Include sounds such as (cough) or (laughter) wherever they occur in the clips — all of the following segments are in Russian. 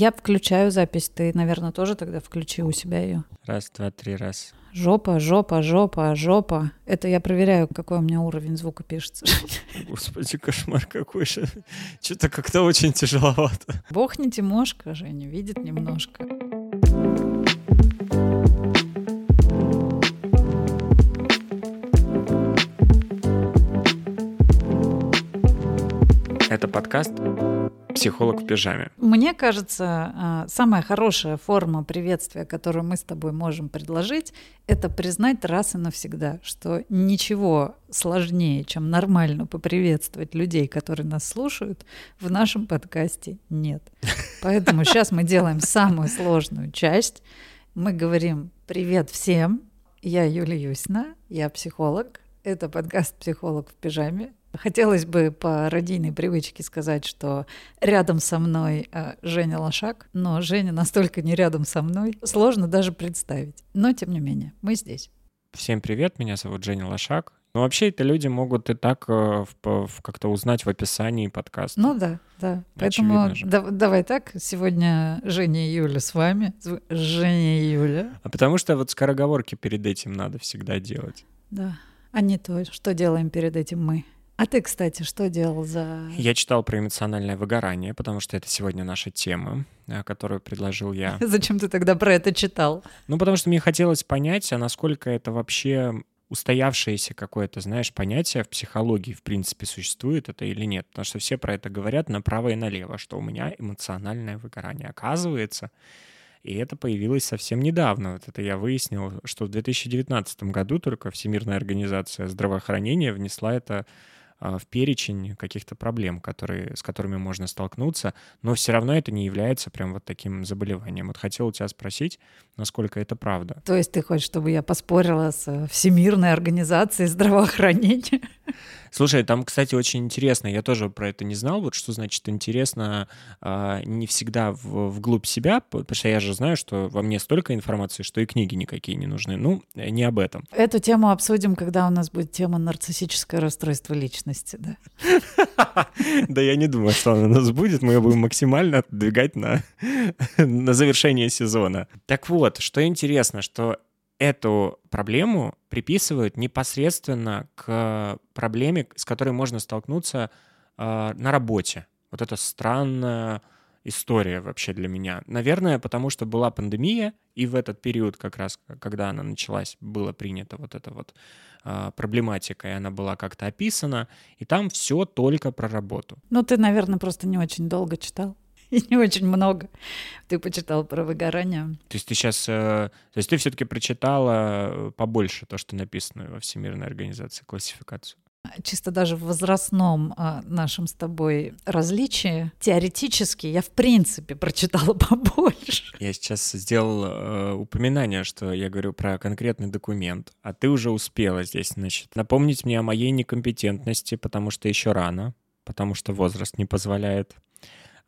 Я включаю запись, ты, наверное, тоже тогда включи у себя ее. Раз, два, три, раз. Жопа, жопа, жопа, жопа. Это я проверяю, какой у меня уровень звука пишется. (laughs) Господи, кошмар какой же. Что-то как-то очень тяжеловато. Бог не Тимошка, Женя, видит немножко. Это подкаст «Психолог в пижаме». Мне кажется, а, самая хорошая форма приветствия, которую мы с тобой можем предложить, это признать раз и навсегда, что ничего сложнее, чем нормально поприветствовать людей, которые нас слушают, в нашем подкасте нет. Поэтому сейчас мы делаем самую сложную часть. Мы говорим «Привет всем!» Я Юлия Юсина, я психолог. Это подкаст «Психолог в пижаме». Хотелось бы по родийной привычке сказать, что рядом со мной э, Женя Лошак, но Женя настолько не рядом со мной, сложно даже представить. Но тем не менее, мы здесь. Всем привет, меня зовут Женя Лошак. Ну, вообще, это люди могут и так э, как-то узнать в описании подкаста. Ну да, да. Поэтому да, давай так, сегодня Женя и Юля с вами. Женя и Юля. А потому что вот скороговорки перед этим надо всегда делать. Да, а не то, что делаем перед этим мы. А ты, кстати, что делал за... Я читал про эмоциональное выгорание, потому что это сегодня наша тема, э, которую предложил я. (laughs) Зачем ты тогда про это читал? Ну, потому что мне хотелось понять, а насколько это вообще устоявшееся какое-то, знаешь, понятие в психологии, в принципе, существует это или нет. Потому что все про это говорят направо и налево, что у меня эмоциональное выгорание. Оказывается, и это появилось совсем недавно. Вот это я выяснил, что в 2019 году только Всемирная организация здравоохранения внесла это в перечень каких-то проблем, которые, с которыми можно столкнуться, но все равно это не является прям вот таким заболеванием. Вот хотел у тебя спросить, насколько это правда. То есть ты хочешь, чтобы я поспорила с Всемирной организацией здравоохранения? (laughs) Слушай, там, кстати, очень интересно, я тоже про это не знал, вот что значит интересно э, не всегда в, вглубь себя, потому что я же знаю, что во мне столько информации, что и книги никакие не нужны. Ну, не об этом. Эту тему обсудим, когда у нас будет тема нарциссическое расстройство личности, да? (laughs) Да я не думаю, что она у нас будет, мы ее будем максимально отдвигать на, (laughs) на завершение сезона. Так вот, что интересно, что эту проблему приписывают непосредственно к проблеме, с которой можно столкнуться э, на работе. Вот это странная история вообще для меня. Наверное, потому что была пандемия, и в этот период как раз, когда она началась, было принято вот эта вот э, проблематика, и она была как-то описана, и там все только про работу. Ну, ты, наверное, просто не очень долго читал. (laughs) и не очень много. Ты почитал про выгорание. То есть ты сейчас, э, то есть ты все-таки прочитала э, побольше то, что написано во Всемирной организации классификацию? чисто даже в возрастном а, нашем с тобой различии, теоретически я в принципе прочитала (laughs) побольше. Я сейчас сделал э, упоминание, что я говорю про конкретный документ, а ты уже успела здесь, значит, напомнить мне о моей некомпетентности, потому что еще рано, потому что возраст не позволяет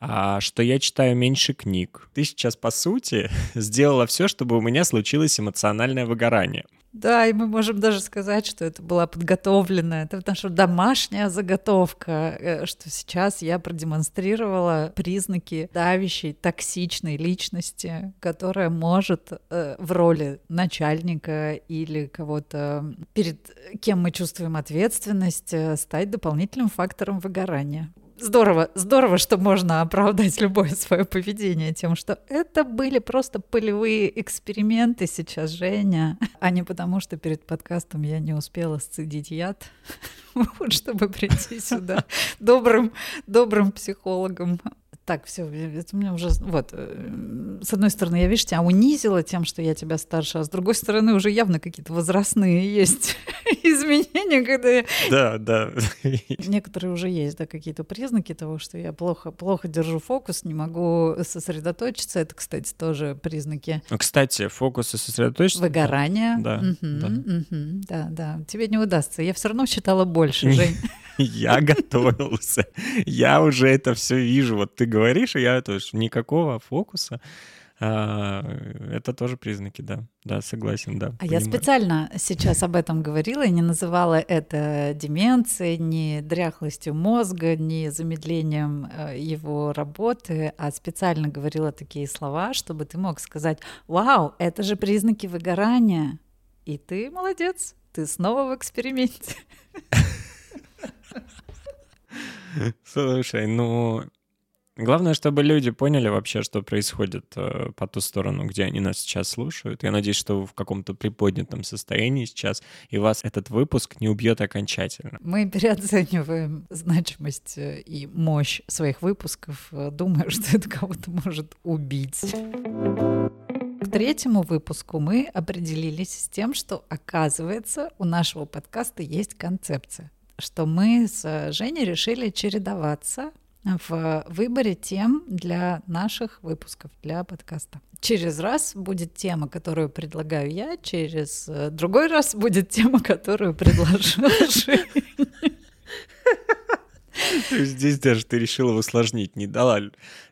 что я читаю меньше книг. Ты сейчас, по сути, (laughs) сделала все, чтобы у меня случилось эмоциональное выгорание. Да, и мы можем даже сказать, что это была подготовленная, это наша домашняя заготовка, э, что сейчас я продемонстрировала признаки давящей, токсичной личности, которая может э, в роли начальника или кого-то, перед кем мы чувствуем ответственность, э, стать дополнительным фактором выгорания здорово, здорово, что можно оправдать любое свое поведение тем, что это были просто полевые эксперименты сейчас, Женя, а не потому, что перед подкастом я не успела сцедить яд, (laughs) вот чтобы прийти сюда (laughs) добрым, добрым психологом так, все, это у меня уже, вот, э, с одной стороны, я, видишь, тебя унизила тем, что я тебя старше, а с другой стороны, уже явно какие-то возрастные есть (laughs) изменения, когда я... Да, да. Некоторые уже есть, да, какие-то признаки того, что я плохо, плохо держу фокус, не могу сосредоточиться. Это, кстати, тоже признаки. Ну, кстати, фокус и сосредоточиться... Выгорание. Да, угу, да. Угу, да, да. Тебе не удастся. Я все равно читала больше, (laughs) Жень. Я готовился. Я уже это все вижу. Вот ты говоришь, и я то есть никакого фокуса А, это тоже признаки, да. Да, согласен, да. А я специально сейчас об этом говорила и не называла это деменцией, ни дряхлостью мозга, ни замедлением э, его работы, а специально говорила такие слова, чтобы ты мог сказать, вау, это же признаки выгорания. И ты молодец, ты снова в эксперименте. (laughs) Слушай, ну, Главное, чтобы люди поняли вообще, что происходит э, по ту сторону, где они нас сейчас слушают. Я надеюсь, что вы в каком-то приподнятом состоянии сейчас, и вас этот выпуск не убьет окончательно. Мы переоцениваем значимость э, и мощь своих выпусков, э, думая, что это кого-то может убить. К третьему выпуску мы определились с тем, что, оказывается, у нашего подкаста есть концепция что мы с Женей решили чередоваться в выборе тем для наших выпусков, для подкаста. Через раз будет тема, которую предлагаю я, через э, другой раз будет тема, которую предложила Здесь даже ты решила усложнить, не дала,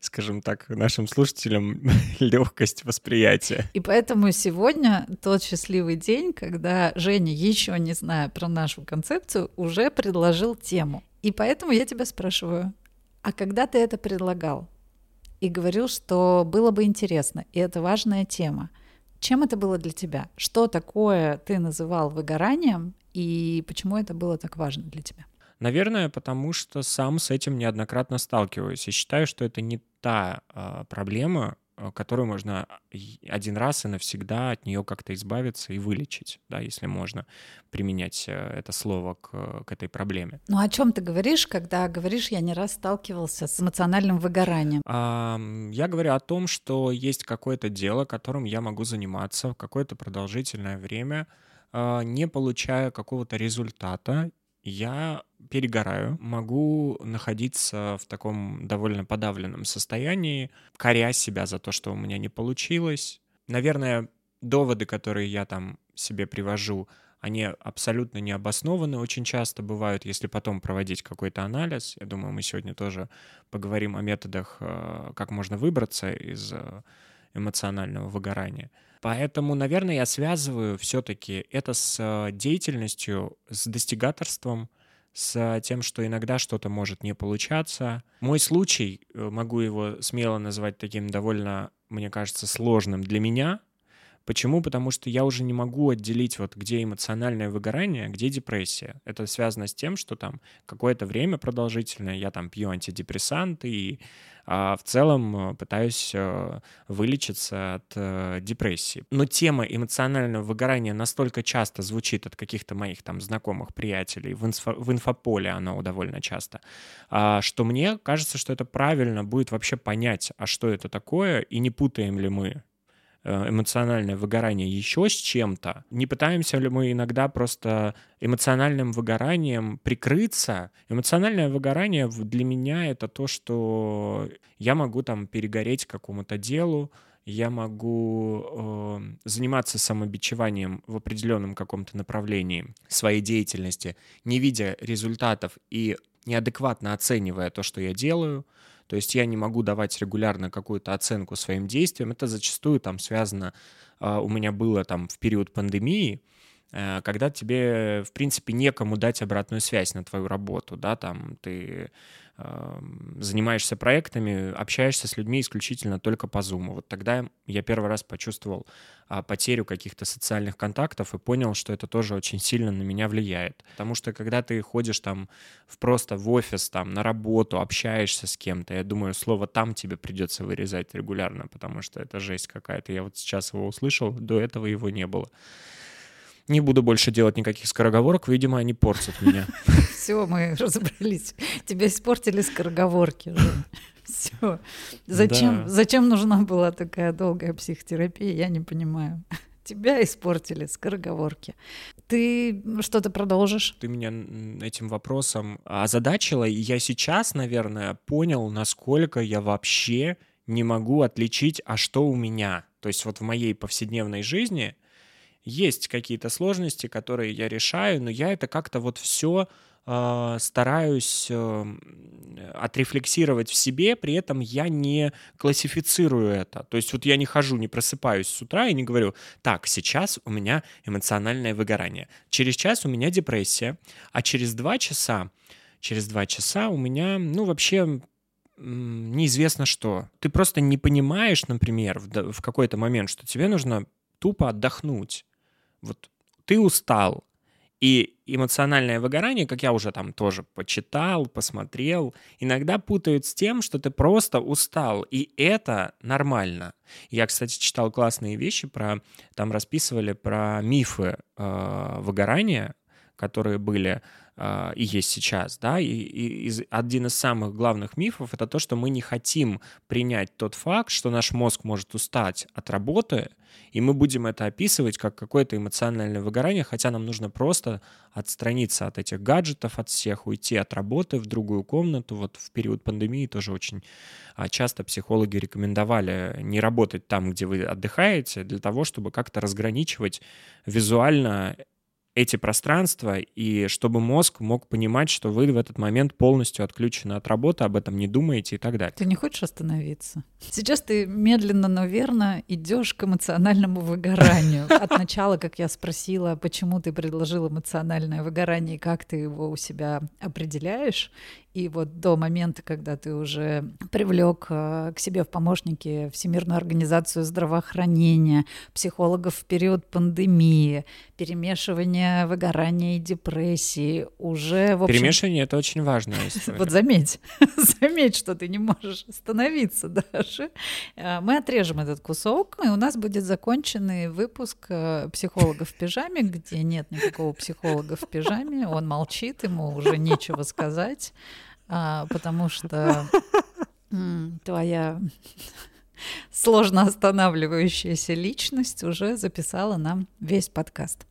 скажем так, нашим слушателям (laughs) легкость восприятия. И поэтому сегодня тот счастливый день, когда Женя, еще не зная про нашу концепцию, уже предложил тему. И поэтому я тебя спрашиваю, а когда ты это предлагал и говорил, что было бы интересно, и это важная тема, чем это было для тебя? Что такое ты называл выгоранием, и почему это было так важно для тебя? Наверное, потому что сам с этим неоднократно сталкиваюсь и считаю, что это не та э, проблема, которую можно один раз и навсегда от нее как-то избавиться и вылечить, да, если можно применять э, это слово к, к этой проблеме. Ну о чем ты говоришь, когда говоришь, я не раз сталкивался с эмоциональным выгоранием? А, я говорю о том, что есть какое-то дело, которым я могу заниматься какое-то продолжительное время, а, не получая какого-то результата, я перегораю, могу находиться в таком довольно подавленном состоянии, коря себя за то, что у меня не получилось. Наверное, доводы, которые я там себе привожу, они абсолютно не обоснованы очень часто бывают, если потом проводить какой-то анализ. Я думаю, мы сегодня тоже поговорим о методах, э, как можно выбраться из э, эмоционального выгорания. Поэтому, наверное, я связываю все-таки это с э, деятельностью, с достигаторством, с тем, что иногда что-то может не получаться. Мой случай, э, могу его смело назвать таким довольно, мне кажется, сложным для меня. Почему? Потому что я уже не могу отделить, вот где эмоциональное выгорание, а где депрессия. Это связано с тем, что там какое-то время продолжительное я там пью антидепрессанты и а в целом э, пытаюсь э, вылечиться от э, депрессии. Но тема эмоционального выгорания настолько часто звучит от каких-то моих там знакомых, приятелей, в, инфо, в инфополе оно довольно часто, а, что мне кажется, что это правильно будет вообще понять, а что это такое, и не путаем ли мы эмоциональное выгорание еще с чем-то, не пытаемся ли мы иногда просто эмоциональным выгоранием прикрыться? Эмоциональное выгорание для меня это то, что я могу там перегореть какому-то делу, я могу э, заниматься самобичеванием в определенном каком-то направлении своей деятельности, не видя результатов и неадекватно оценивая то, что я делаю, то есть я не могу давать регулярно какую-то оценку своим действиям. Это зачастую там связано, а, у меня было там в период пандемии, когда тебе, в принципе, некому дать обратную связь на твою работу, да, там ты занимаешься проектами, общаешься с людьми исключительно только по Zoom. Вот тогда я первый раз почувствовал а, потерю каких-то социальных контактов и понял, что это тоже очень сильно на меня влияет. Потому что когда ты ходишь там в просто в офис, там на работу, общаешься с кем-то, я думаю, слово «там» тебе придется вырезать регулярно, потому что это жесть какая-то. Я вот сейчас его услышал, до этого его не было. Не буду больше делать никаких скороговорок, видимо, они портят меня. (laughs) Все, мы разобрались. Тебя испортили скороговорки. Все. Зачем, зачем нужна была такая долгая психотерапия, я не понимаю. Тебя испортили скороговорки. Ты что-то продолжишь? Ты меня этим вопросом озадачила, и я сейчас, наверное, понял, насколько я вообще не могу отличить, а что у меня. То есть вот в моей повседневной жизни — есть какие-то сложности, которые я решаю, но я это как-то вот все э, стараюсь э, отрефлексировать в себе, при этом я не классифицирую это. То есть вот я не хожу, не просыпаюсь с утра и не говорю, так, сейчас у меня эмоциональное выгорание, через час у меня депрессия, а через два часа, через два часа у меня, ну, вообще неизвестно что. Ты просто не понимаешь, например, в какой-то момент, что тебе нужно тупо отдохнуть. Вот ты устал, и эмоциональное выгорание, как я уже там тоже почитал, посмотрел, иногда путают с тем, что ты просто устал, и это нормально. Я, кстати, читал классные вещи про, там расписывали про мифы э, выгорания, которые были э, и есть сейчас, да, и, и из, один из самых главных мифов это то, что мы не хотим принять тот факт, что наш мозг может устать от работы, и мы будем это описывать как какое-то эмоциональное выгорание, хотя нам нужно просто отстраниться от этих гаджетов, от всех, уйти от работы в другую комнату. Вот в период пандемии тоже очень а, часто психологи рекомендовали не работать там, где вы отдыхаете, для того, чтобы как-то разграничивать визуально эти пространства, и чтобы мозг мог понимать, что вы в этот момент полностью отключены от работы, об этом не думаете и так далее. Ты не хочешь остановиться? Сейчас ты медленно, но верно идешь к эмоциональному выгоранию. (laughs) От начала, как я спросила, почему ты предложил эмоциональное выгорание и как ты его у себя определяешь, и вот до момента, когда ты уже привлек э, к себе в помощники Всемирную организацию здравоохранения, психологов в период пандемии, перемешивание выгорания и депрессии, уже в общем... Перемешивание — это очень (laughs) история. Вот заметь, (laughs) заметь, что ты не можешь остановиться даже. Э, мы отрежем этот кусок, и у нас будет законченный выпуск э, «Психолога в пижаме», где нет никакого психолога в пижаме, он молчит, ему уже нечего сказать потому что (laughs) твоя сложно останавливающаяся личность уже записала нам весь подкаст.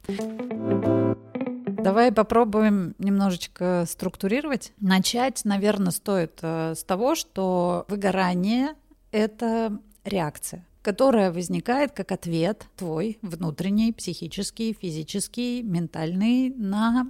Давай попробуем немножечко структурировать. Начать, наверное, стоит э, с того, что выгорание — это реакция которая возникает как ответ твой внутренний, психический, физический, ментальный на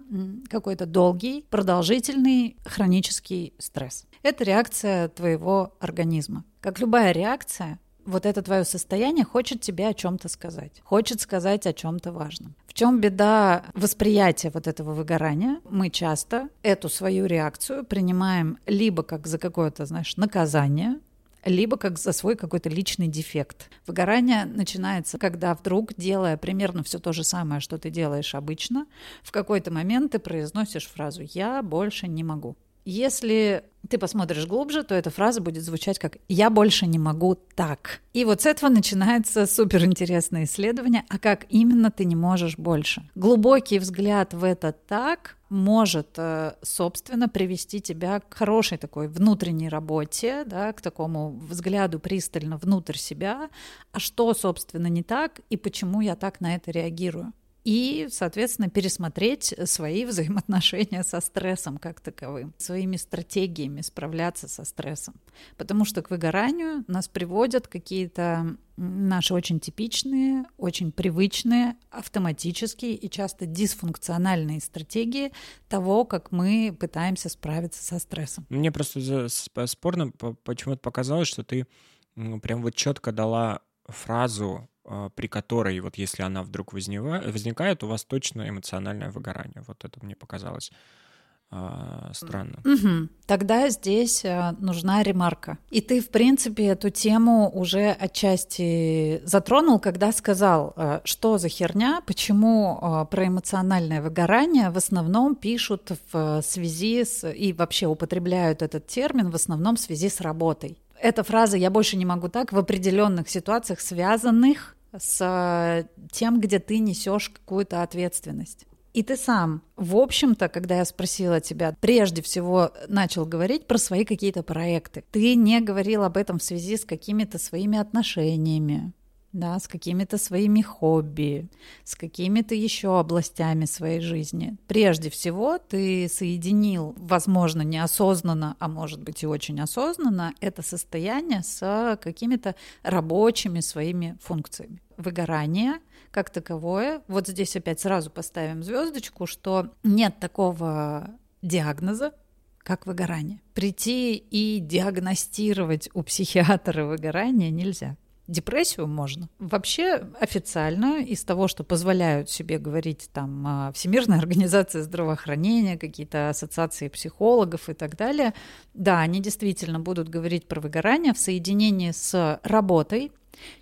какой-то долгий, продолжительный хронический стресс. Это реакция твоего организма. Как любая реакция, вот это твое состояние хочет тебе о чем-то сказать, хочет сказать о чем-то важном. В чем беда восприятия вот этого выгорания? Мы часто эту свою реакцию принимаем либо как за какое-то, знаешь, наказание, либо как за свой какой-то личный дефект. Выгорание начинается, когда вдруг, делая примерно все то же самое, что ты делаешь обычно, в какой-то момент ты произносишь фразу «я больше не могу». Если ты посмотришь глубже, то эта фраза будет звучать как «я больше не могу так». И вот с этого начинается суперинтересное исследование, а как именно ты не можешь больше. Глубокий взгляд в это «так» может, э, собственно, привести тебя к хорошей такой внутренней работе, да, к такому взгляду пристально внутрь себя, а что, собственно, не так и почему я так на это реагирую и, соответственно, пересмотреть свои (laughs) взаимоотношения со стрессом как таковым, своими стратегиями справляться со стрессом. Потому что к выгоранию нас приводят какие-то наши очень типичные, очень привычные, автоматические и часто дисфункциональные стратегии того, как мы пытаемся справиться со стрессом. Мне просто спорно почему-то показалось, что ты прям вот четко дала фразу при которой, вот если она вдруг возникает, у вас точно эмоциональное выгорание. Вот это мне показалось а, странно. Угу. Тогда здесь а, нужна ремарка. И ты, в принципе, эту тему уже отчасти затронул, когда сказал, что за херня, почему про эмоциональное выгорание в основном пишут в связи с и вообще употребляют этот термин в основном в связи с работой. Эта фраза «я больше не могу так» в определенных ситуациях, связанных с э, тем, где ты несешь какую-то ответственность. И ты сам, в общем-то, когда я спросила тебя, прежде всего начал говорить про свои какие-то проекты. Ты не говорил об этом в связи с какими-то своими отношениями, да, с какими-то своими хобби, с какими-то еще областями своей жизни. Прежде всего, ты соединил, возможно, неосознанно, а может быть и очень осознанно, это состояние с какими-то рабочими своими функциями. Выгорание как таковое, вот здесь опять сразу поставим звездочку, что нет такого диагноза, как выгорание. Прийти и диагностировать у психиатра выгорание нельзя. Депрессию можно. Вообще официально из того, что позволяют себе говорить там а, Всемирная организация здравоохранения, какие-то ассоциации психологов и так далее, да, они действительно будут говорить про выгорание в соединении с работой,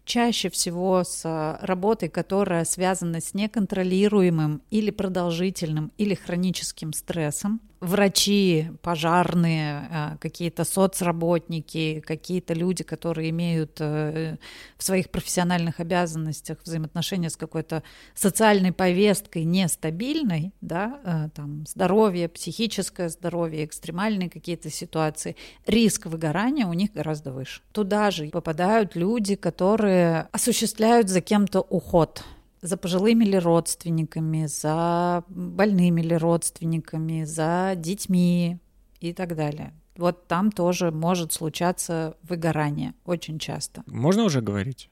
чаще всего с работой, которая связана с неконтролируемым или продолжительным или хроническим стрессом. Врачи, пожарные, э, какие-то соцработники, какие-то люди, которые имеют э, в своих профессиональных обязанностях взаимоотношения с какой-то социальной повесткой нестабильной, да, э, там здоровье, психическое здоровье, экстремальные какие-то ситуации, риск выгорания у них гораздо выше. Туда же попадают люди, которые которые осуществляют за кем-то уход за пожилыми ли родственниками, за больными ли родственниками, за детьми и так далее. Вот там тоже может случаться выгорание очень часто. Можно уже говорить?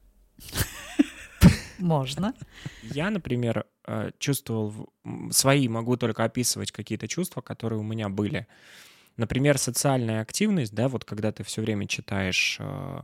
Можно. Я, например, э, чувствовал свои, могу только описывать какие-то чувства, которые у меня были. Например, социальная активность, да, вот когда ты все время читаешь э,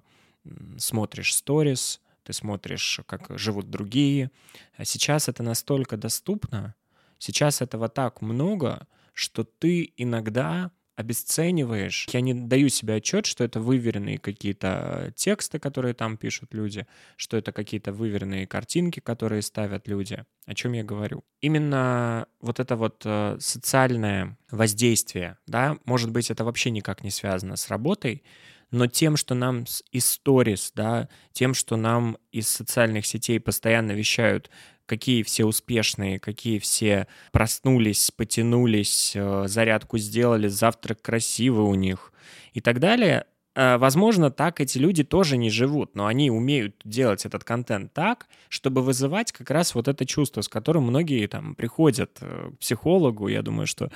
смотришь сторис, ты смотришь, как живут другие. А сейчас это настолько доступно, сейчас этого так много, что ты иногда обесцениваешь. Я не даю себе отчет, что это выверенные какие-то тексты, которые там пишут люди, что это какие-то выверенные картинки, которые ставят люди. О чем я говорю? Именно вот это вот э, социальное воздействие, да, может быть, это вообще никак не связано с работой, но тем, что нам из сторис, да, тем, что нам из социальных сетей постоянно вещают, какие все успешные, какие все проснулись, потянулись, э, зарядку сделали, завтрак красивый у них и так далее, э, Возможно, так эти люди тоже не живут, но они умеют делать этот контент так, чтобы вызывать как раз вот это чувство, с которым многие там приходят э, к психологу. Я думаю, что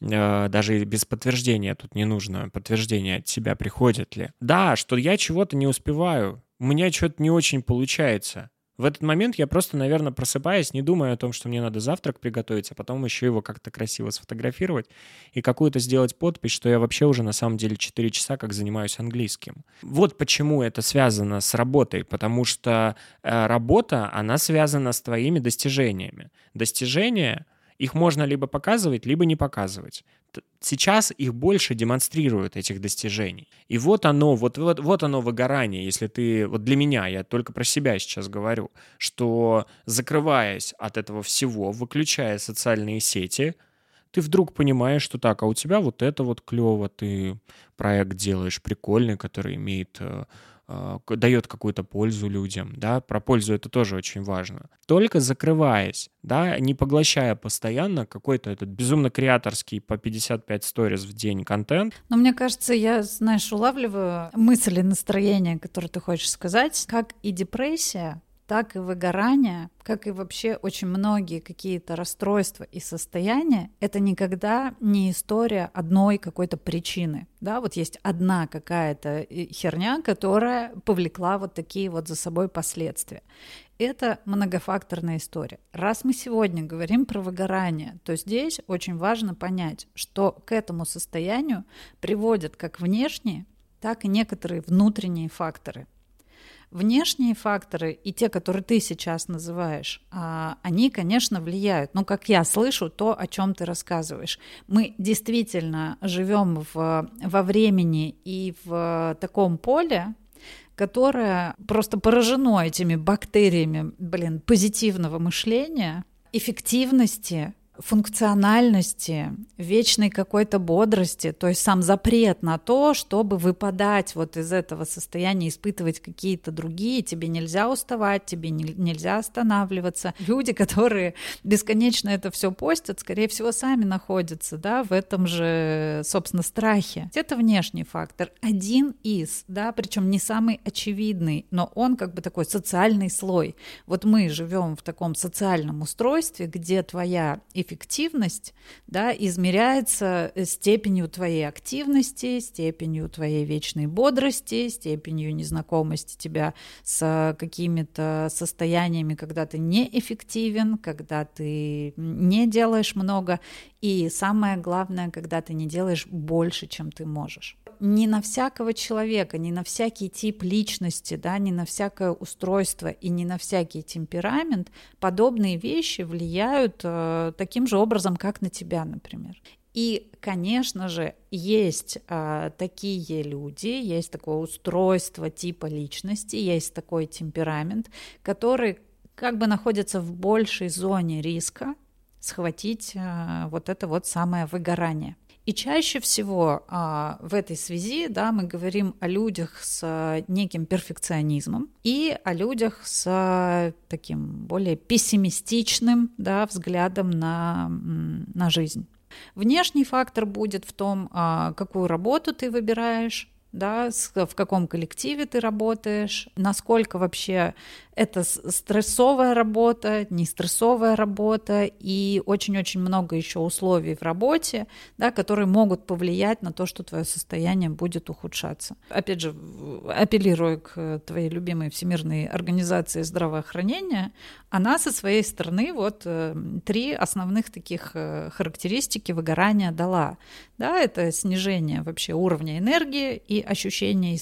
даже без подтверждения тут не нужно, подтверждение от себя приходит ли. Да, что я чего-то не успеваю, у меня что-то не очень получается. В этот момент я просто, наверное, просыпаюсь, не думая о том, что мне надо завтрак приготовить, а потом еще его как-то красиво сфотографировать и какую-то сделать подпись, что я вообще уже на самом деле 4 часа как занимаюсь английским. Вот почему это связано с работой, потому что э, работа, она связана с твоими достижениями. Достижения — их можно либо показывать, либо не показывать. Сейчас их больше демонстрируют, этих достижений. И вот оно, вот, вот, вот оно выгорание, если ты... Вот для меня, я только про себя сейчас говорю, что закрываясь от этого всего, выключая социальные сети, ты вдруг понимаешь, что так, а у тебя вот это вот клево, ты проект делаешь прикольный, который имеет э, дает какую-то пользу людям, да, про пользу это тоже очень важно. Только закрываясь, да, не поглощая постоянно какой-то этот безумно креаторский по 55 сториз в день контент. Но мне кажется, я, знаешь, улавливаю мысли, настроение, которое ты хочешь сказать, как и депрессия, так и выгорание, как и вообще очень многие какие-то расстройства и состояния, это никогда не история одной какой-то причины. Да, вот есть одна какая-то э, херня, которая повлекла вот такие вот за собой последствия. Это многофакторная история. Раз мы сегодня говорим про выгорание, то здесь очень важно понять, что к этому состоянию приводят как внешние, так и некоторые внутренние факторы – Внешние факторы и те, которые ты сейчас называешь, а, они, конечно, влияют. Но, как я слышу, то, о чем ты рассказываешь. Мы действительно живем в, во времени и в таком поле, которое просто поражено этими бактериями, блин, позитивного мышления, эффективности, функциональности, вечной какой-то бодрости, то есть сам запрет на то, чтобы выпадать вот из этого состояния, испытывать какие-то другие, тебе нельзя уставать, тебе не, нельзя останавливаться. Люди, которые бесконечно это все постят, скорее всего, сами находятся, да, в этом же, собственно, страхе. Это внешний фактор, один из, да, причем не самый очевидный, но он как бы такой социальный слой. Вот мы живем в таком социальном устройстве, где твоя эффективность да, измеряется э, степенью твоей активности, степенью твоей вечной бодрости, степенью незнакомости тебя с какими-то состояниями, когда ты неэффективен, когда ты не делаешь много, и самое главное, когда ты не делаешь больше, чем ты можешь не на всякого человека, не на всякий тип личности, да, не на всякое устройство и не на всякий темперамент подобные вещи влияют э, таким же образом, как на тебя, например. И, конечно же, есть э, такие люди, есть такое устройство типа личности, есть такой темперамент, который как бы находится в большей зоне риска схватить э, вот это вот самое выгорание. И чаще всего а, в этой связи да, мы говорим о людях с неким перфекционизмом и о людях с таким более пессимистичным да, взглядом на, на жизнь. Внешний фактор будет в том, а, какую работу ты выбираешь, да, в каком коллективе ты работаешь, насколько вообще это стрессовая работа, не стрессовая работа и очень-очень много еще условий в работе, да, которые могут повлиять на то, что твое состояние будет ухудшаться. Опять же, апеллируя к твоей любимой Всемирной организации здравоохранения, она со своей стороны вот э, три основных таких э, характеристики выгорания дала. Да, это снижение вообще уровня энергии и ощущение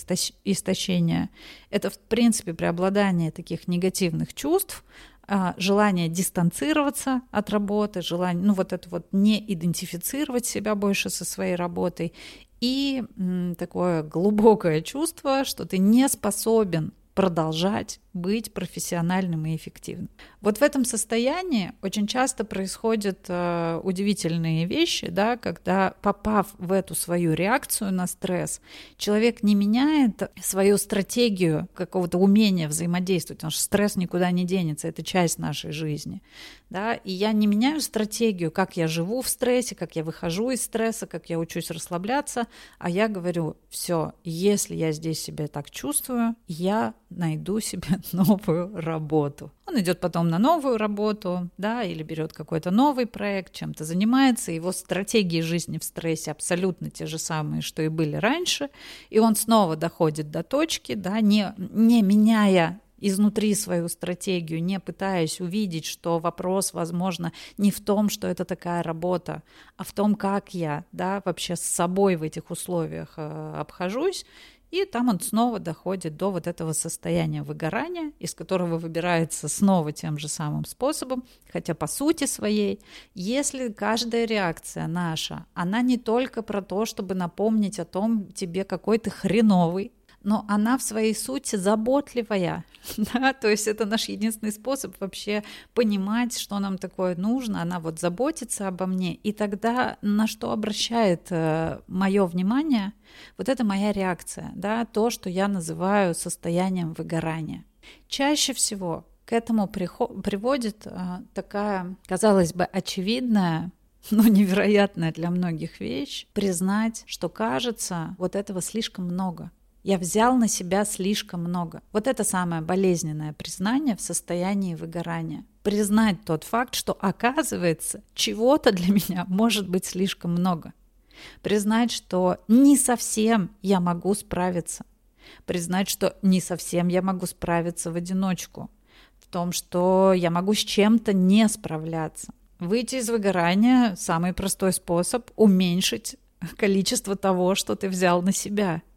истощения. Это, в принципе, преобладание таких негативных чувств, а, желание дистанцироваться от работы, желание, ну вот это вот не идентифицировать себя больше со своей работой и такое глубокое чувство, что ты не способен продолжать быть профессиональным и эффективным. Вот в этом состоянии очень часто происходят э, удивительные вещи, да, когда попав в эту свою реакцию на стресс, человек не меняет свою стратегию какого-то умения взаимодействовать, потому что стресс никуда не денется, это часть нашей жизни. Да, и я не меняю стратегию, как я живу в стрессе, как я выхожу из стресса, как я учусь расслабляться, а я говорю, все, если я здесь себя так чувствую, я найду себе (laughs) новую работу. Он идет потом на новую работу, да, или берет какой-то новый проект, чем-то занимается, его стратегии жизни в стрессе абсолютно те же самые, что и были раньше, и он снова доходит до точки, да, не, не меняя изнутри свою стратегию, не пытаясь увидеть, что вопрос, возможно, не в том, что это такая работа, а в том, как я да, вообще с собой в этих условиях э, обхожусь, и там он снова доходит до вот этого состояния выгорания, из которого выбирается снова тем же самым способом, хотя по сути своей, если каждая реакция наша, она не только про то, чтобы напомнить о том тебе какой ты хреновый, но она в своей сути заботливая, (laughs) да, то есть это наш единственный способ вообще понимать, что нам такое нужно, она вот заботится обо мне, и тогда на что обращает э, мое внимание, вот это моя реакция, да, то, что я называю состоянием выгорания. Чаще всего к этому приводит э, такая, казалось бы, очевидная (laughs) но невероятная для многих вещь, признать, что кажется, вот этого слишком много. Я взял на себя слишком много. Вот это самое болезненное признание в состоянии выгорания. Признать тот факт, что оказывается, чего-то для меня может быть слишком много. Признать, что не совсем я могу справиться. Признать, что не совсем я могу справиться в одиночку. В том, что я могу с чем-то не справляться. Выйти из выгорания – самый простой способ уменьшить количество того, что ты взял на себя –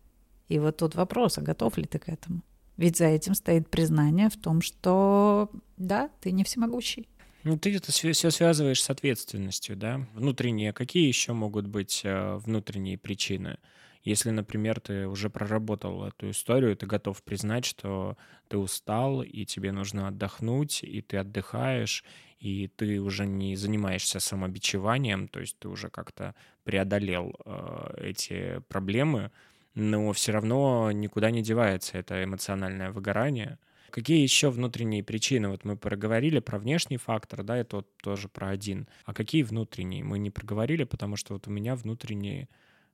и вот тут вопрос, а готов ли ты к этому? Ведь за этим стоит признание в том, что да, ты не всемогущий. Ну, ты это все связываешь с ответственностью, да? Внутренние. Какие еще могут быть э, внутренние причины? Если, например, ты уже проработал эту историю, ты готов признать, что ты устал, и тебе нужно отдохнуть, и ты отдыхаешь, и ты уже не занимаешься самобичеванием, то есть ты уже как-то преодолел э, эти проблемы, но все равно никуда не девается это эмоциональное выгорание. Какие еще внутренние причины? Вот мы проговорили про внешний фактор, да, это вот тоже про один. А какие внутренние? Мы не проговорили, потому что вот у меня внутренние,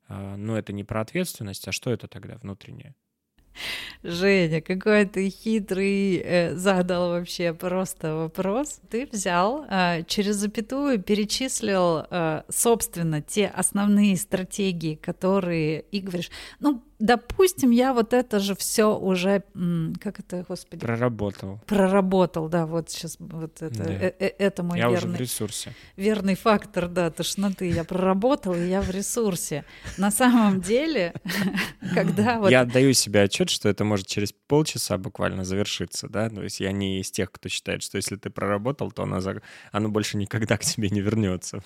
э, ну это не про ответственность, а что это тогда внутреннее? Женя, какой ты хитрый э, задал вообще просто вопрос. Ты взял э, через запятую, перечислил, э, собственно, те основные стратегии, которые и говоришь, ну, допустим, я вот это же все уже, как это, господи? Проработал. Проработал, да, вот сейчас вот это, да. э, э, это мой я верный, уже в ресурсе. верный фактор, да, тошноты. Я проработал, и я в ресурсе. На самом деле, (laughs) когда вот... Я отдаю себе отчет, что это может через полчаса буквально завершиться, да, то есть я не из тех, кто считает, что если ты проработал, то оно, оно больше никогда к тебе не вернется.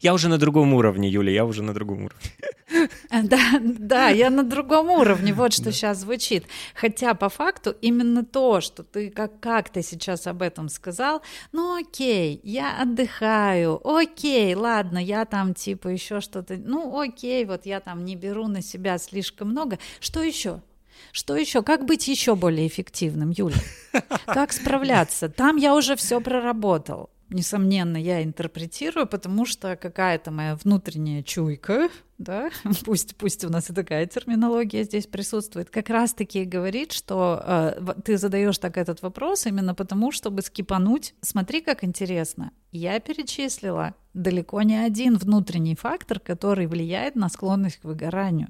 Я уже на другом уровне, Юля, я уже на другом уровне. (laughs) (laughs) Да, да, я на другом уровне, вот что да. сейчас звучит. Хотя по факту именно то, что ты как, как ты сейчас об этом сказал, ну окей, я отдыхаю, окей, ладно, я там типа еще что-то, ну окей, вот я там не беру на себя слишком много. Что еще? Что еще? Как быть еще более эффективным, Юля? Как справляться? Там я уже все проработал несомненно, я интерпретирую, потому что какая-то моя внутренняя чуйка, да, (laughs) пусть, пусть у нас и такая терминология здесь присутствует, как раз-таки говорит, что э, ты задаешь так этот вопрос именно потому, чтобы скипануть. Смотри, как интересно. Я перечислила далеко не один внутренний фактор, который влияет на склонность к выгоранию.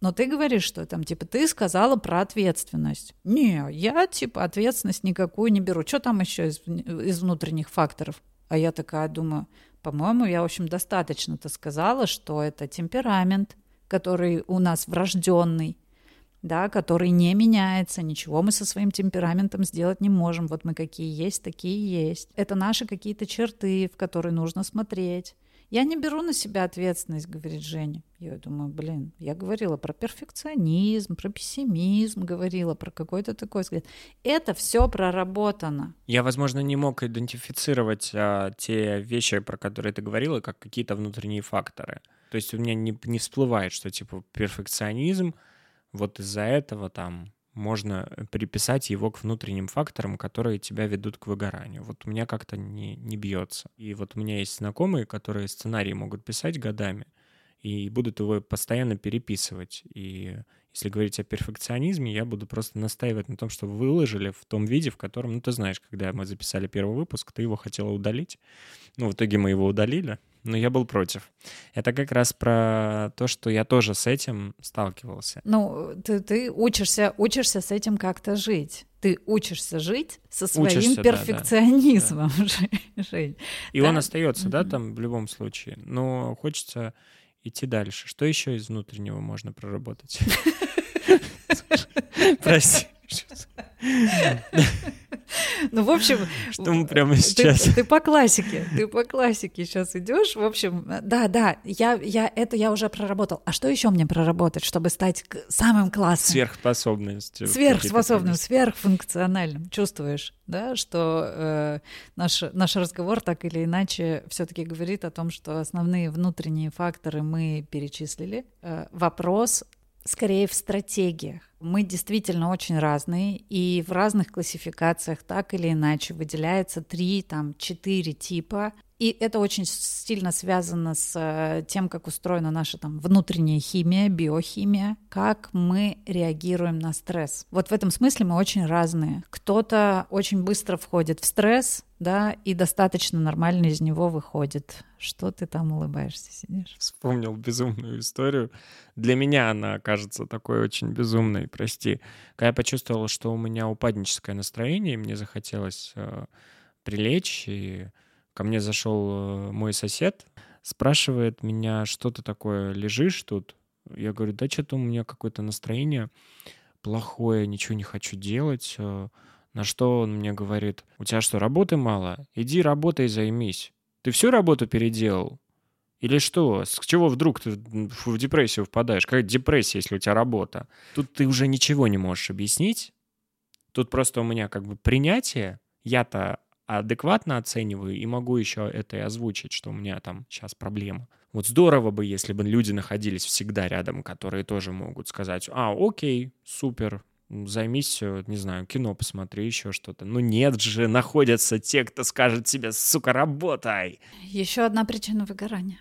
Но ты говоришь, что там, типа, ты сказала про ответственность. Не, я, типа, ответственность никакую не беру. Что там еще из, из внутренних факторов? А я такая думаю, по-моему, я, в общем, достаточно-то сказала, что это темперамент, который у нас врожденный, да, который не меняется, ничего мы со своим темпераментом сделать не можем. Вот мы какие есть, такие есть. Это наши какие-то черты, в которые нужно смотреть. Я не беру на себя ответственность, говорит Женя. Я думаю, блин, я говорила про перфекционизм, про пессимизм, говорила про какой-то такой взгляд. Это все проработано. Я, возможно, не мог идентифицировать а, те вещи, про которые ты говорила, как какие-то внутренние факторы. То есть у меня не, не всплывает, что типа перфекционизм, вот из-за этого там можно э, приписать его к внутренним факторам, которые тебя ведут к выгоранию. Вот у меня как-то не, не бьется. И вот у меня есть знакомые, которые сценарии могут писать годами и будут его постоянно переписывать. И если говорить о перфекционизме, я буду просто настаивать на том, что выложили в том виде, в котором, ну, ты знаешь, когда мы записали первый выпуск, ты его хотела удалить. Ну, в итоге мы его удалили, но я был против. Это как раз про то, что я тоже с этим сталкивался. Ну, ты, ты учишься, учишься с этим как-то жить. Ты учишься жить со своим учишься, перфекционизмом, да, (laughs) да. Жень. И да. он остается, да, там в любом случае. Но хочется идти дальше. Что еще из внутреннего можно проработать? (laughs) (laughs) Прости. Ну, в общем... Что мы прямо сейчас... Ты, ты по классике, ты по классике сейчас идешь. В общем, да, да, я, я, это я уже проработал. А что еще мне проработать, чтобы стать самым классным? Сверхспособностью. Сверхспособным, сверхфункциональным. Чувствуешь, да, что э, наш, наш разговор так или иначе все-таки говорит о том, что основные внутренние факторы мы перечислили. Э, вопрос скорее в стратегиях. Мы действительно очень разные, и в разных классификациях так или иначе выделяется три, там, четыре типа и это очень сильно связано с э, тем, как устроена наша там внутренняя химия, биохимия, как мы реагируем на стресс. Вот в этом смысле мы очень разные. Кто-то очень быстро входит в стресс, да, и достаточно нормально из него выходит. Что ты там улыбаешься, сидишь? Вспомнил безумную историю. Для меня она кажется такой очень безумной, прости. Когда я почувствовал, что у меня упадническое настроение, мне захотелось э, прилечь и Ко мне зашел э, мой сосед, спрашивает меня, что ты такое, лежишь тут? Я говорю, да что-то у меня какое-то настроение плохое, ничего не хочу делать. Э». На что он мне говорит, у тебя что, работы мало? Иди работай, займись. Ты всю работу переделал? Или что? С чего вдруг ты в депрессию впадаешь? Какая депрессия, если у тебя работа? Тут ты уже ничего не можешь объяснить. Тут просто у меня как бы принятие. Я-то адекватно оцениваю и могу еще это и озвучить, что у меня там сейчас проблема. Вот здорово бы, если бы люди находились всегда рядом, которые тоже могут сказать, а, окей, супер, займись, э, не знаю, кино посмотри, еще что-то. Но нет же, находятся те, кто скажет тебе, сука, работай. Еще одна причина выгорания.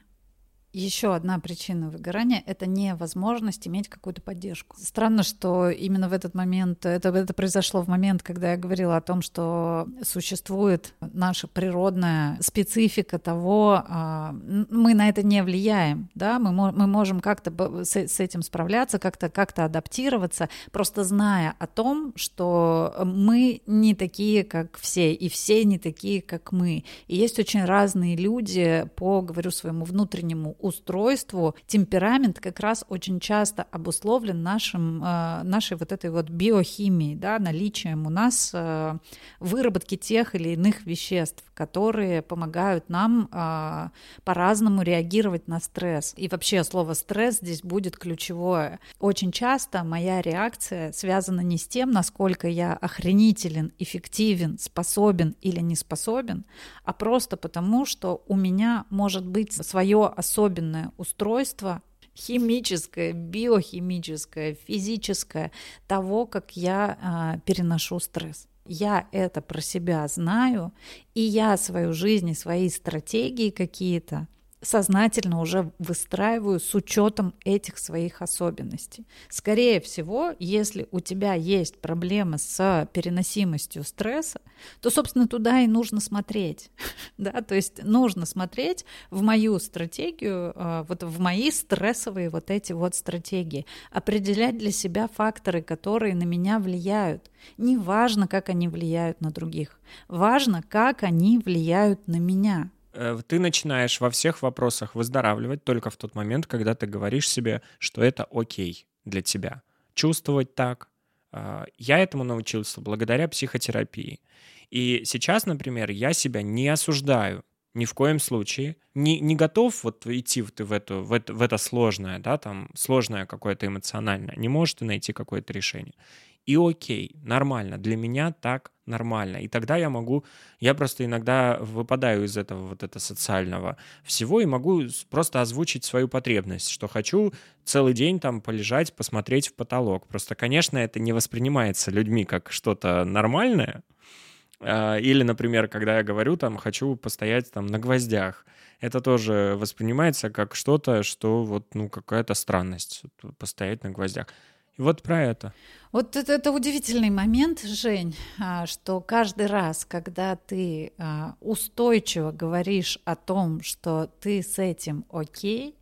Еще одна причина выгорания — это невозможность иметь какую-то поддержку. Странно, что именно в этот момент, это, это произошло в момент, когда я говорила о том, что существует наша природная специфика того, а, мы на это не влияем, да, мы, мы можем как-то с, с этим справляться, как-то как адаптироваться, просто зная о том, что мы не такие, как все, и все не такие, как мы. И есть очень разные люди по, говорю, своему внутреннему устройству темперамент как раз очень часто обусловлен нашим, э, нашей вот этой вот биохимией, да, наличием у нас э, выработки тех или иных веществ, которые помогают нам э, по-разному реагировать на стресс. И вообще слово стресс здесь будет ключевое. Очень часто моя реакция связана не с тем, насколько я охренителен, эффективен, способен или не способен, а просто потому, что у меня может быть свое особенное особенное устройство химическое, биохимическое, физическое того, как я а, переношу стресс. Я это про себя знаю, и я свою жизнь и свои стратегии какие-то сознательно уже выстраиваю с учетом этих своих особенностей. Скорее всего, если у тебя есть проблемы с переносимостью стресса, то, собственно, туда и нужно смотреть. (laughs) да? То есть нужно смотреть в мою стратегию, а, вот в мои стрессовые вот эти вот стратегии, определять для себя факторы, которые на меня влияют. Не важно, как они влияют на других, важно, как они влияют на меня. Э, ты начинаешь во всех вопросах выздоравливать только в тот момент, когда ты говоришь себе, что это окей для тебя. Чувствовать так. А, я этому научился благодаря психотерапии. И сейчас, например, я себя не осуждаю ни в коем случае. Не, не готов вот идти в, в, эту, в, это, в это сложное, да, там, сложное какое-то эмоциональное. Не можешь ты найти какое-то решение и окей, нормально, для меня так нормально. И тогда я могу, я просто иногда выпадаю из этого вот это социального всего и могу просто озвучить свою потребность, что хочу целый день там полежать, посмотреть в потолок. Просто, конечно, это не воспринимается людьми как что-то нормальное. А, или, например, когда я говорю там, хочу постоять там на гвоздях, это тоже воспринимается как что-то, что вот, ну, какая-то странность, постоять на гвоздях. И вот про это. Вот это, это удивительный момент, Жень, а, что каждый раз, когда ты а, устойчиво говоришь о том, что ты с этим окей,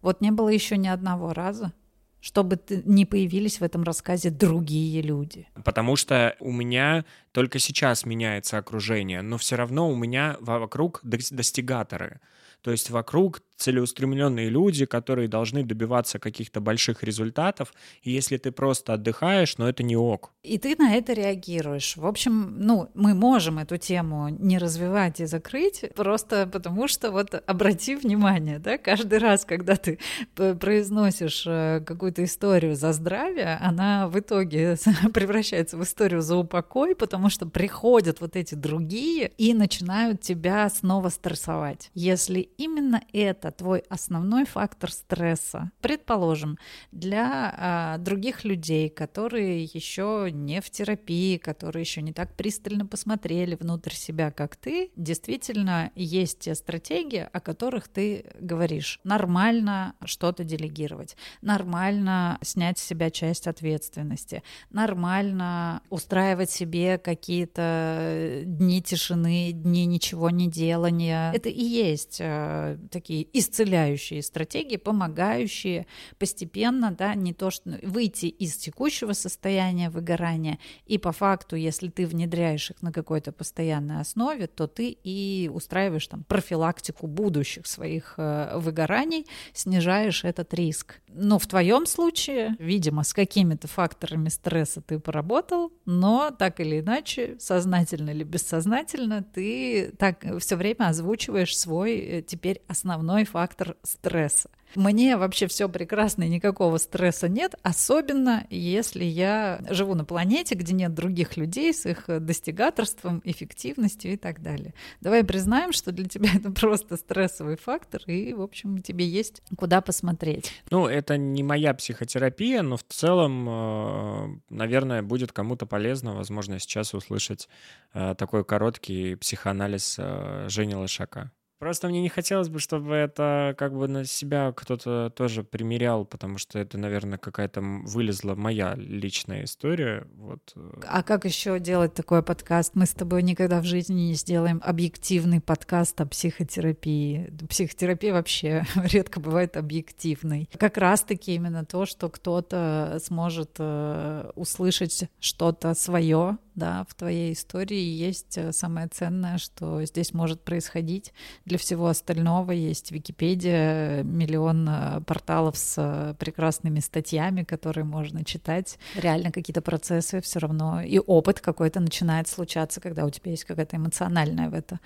вот не было еще ни одного раза, чтобы не появились в этом рассказе другие люди. Потому что у меня только сейчас меняется окружение, но все равно у меня вокруг достигаторы. То есть вокруг целеустремленные люди, которые должны добиваться каких-то больших результатов, и если ты просто отдыхаешь, но ну, это не ок. И ты на это реагируешь. В общем, ну, мы можем эту тему не развивать и закрыть, просто потому что вот обрати внимание, да, каждый раз, когда ты произносишь э, какую-то историю за здравие, она в итоге (laughs) превращается в историю за упокой, потому что приходят вот эти другие и начинают тебя снова стрессовать. Если именно это это твой основной фактор стресса. Предположим, для а, других людей, которые еще не в терапии, которые еще не так пристально посмотрели внутрь себя, как ты, действительно есть те стратегии, о которых ты говоришь. Нормально что-то делегировать, нормально снять с себя часть ответственности, нормально устраивать себе какие-то дни тишины, дни ничего не делания. Это и есть э, такие исцеляющие стратегии, помогающие постепенно, да, не то что выйти из текущего состояния выгорания, и по факту, если ты внедряешь их на какой-то постоянной основе, то ты и устраиваешь там профилактику будущих своих э, выгораний, снижаешь этот риск. Но в твоем случае, видимо, с какими-то факторами стресса ты поработал, но так или иначе, сознательно или бессознательно, ты так все время озвучиваешь свой э, теперь основной основной фактор стресса. Мне вообще все прекрасно, и никакого стресса нет, особенно если я живу на планете, где нет других людей с их достигаторством, эффективностью и так далее. Давай признаем, что для тебя это просто стрессовый фактор, и, в общем, тебе есть куда посмотреть. Ну, это не моя психотерапия, но в целом, э, наверное, будет кому-то полезно, возможно, сейчас услышать э, такой короткий психоанализ э, Жени Лошака. Просто мне не хотелось бы, чтобы это как бы на себя кто-то тоже примерял, потому что это, наверное, какая-то вылезла моя личная история. Вот. Э. А как еще делать такой подкаст? Мы с тобой никогда в жизни не сделаем объективный подкаст о психотерапии. Психотерапия вообще (laughs) редко бывает объективной. Как раз-таки именно то, что кто-то сможет э, услышать что-то свое, да, в твоей истории есть э, самое ценное, что здесь может происходить. Для всего остального есть Википедия, миллион э, порталов с э, прекрасными статьями, которые можно читать. Реально какие-то процессы все равно и опыт какой-то начинает случаться, когда у тебя есть какая-то эмоциональная в это,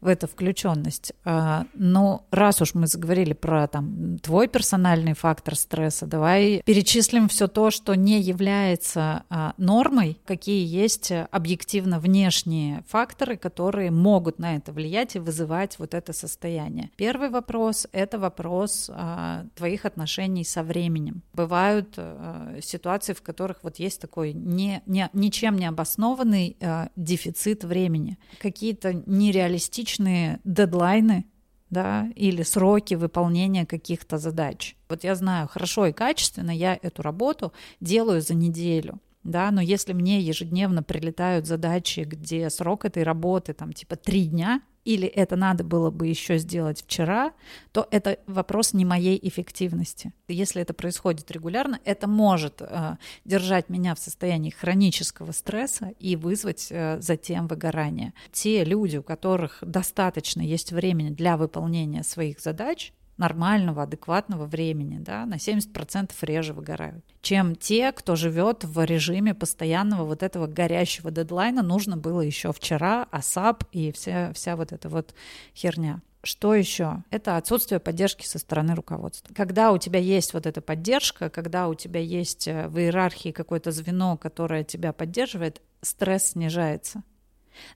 в это включенность. А, но раз уж мы заговорили про там твой персональный фактор стресса, давай перечислим все то, что не является а, нормой, какие есть объективно внешние факторы, которые могут на это влиять и вызывать вот это состояние. Первый вопрос — это вопрос а, твоих отношений со временем. Бывают а, ситуации, в которых вот есть такой не, не, ничем не обоснованный а, дефицит времени. Какие-то нереалистичные дедлайны, да, или сроки выполнения каких-то задач. Вот я знаю, хорошо и качественно я эту работу делаю за неделю да, но если мне ежедневно прилетают задачи, где срок этой работы там типа три дня, или это надо было бы еще сделать вчера, то это вопрос не моей эффективности. Если это происходит регулярно, это может э, держать меня в состоянии хронического стресса и вызвать э, затем выгорание. Те люди, у которых достаточно есть времени для выполнения своих задач, нормального, адекватного времени, да, на 70% реже выгорают, чем те, кто живет в режиме постоянного вот этого горящего дедлайна, нужно было еще вчера, асап и вся, вся вот эта вот херня. Что еще? Это отсутствие поддержки со стороны руководства. Когда у тебя есть вот эта поддержка, когда у тебя есть э, в иерархии какое-то звено, которое тебя поддерживает, стресс снижается.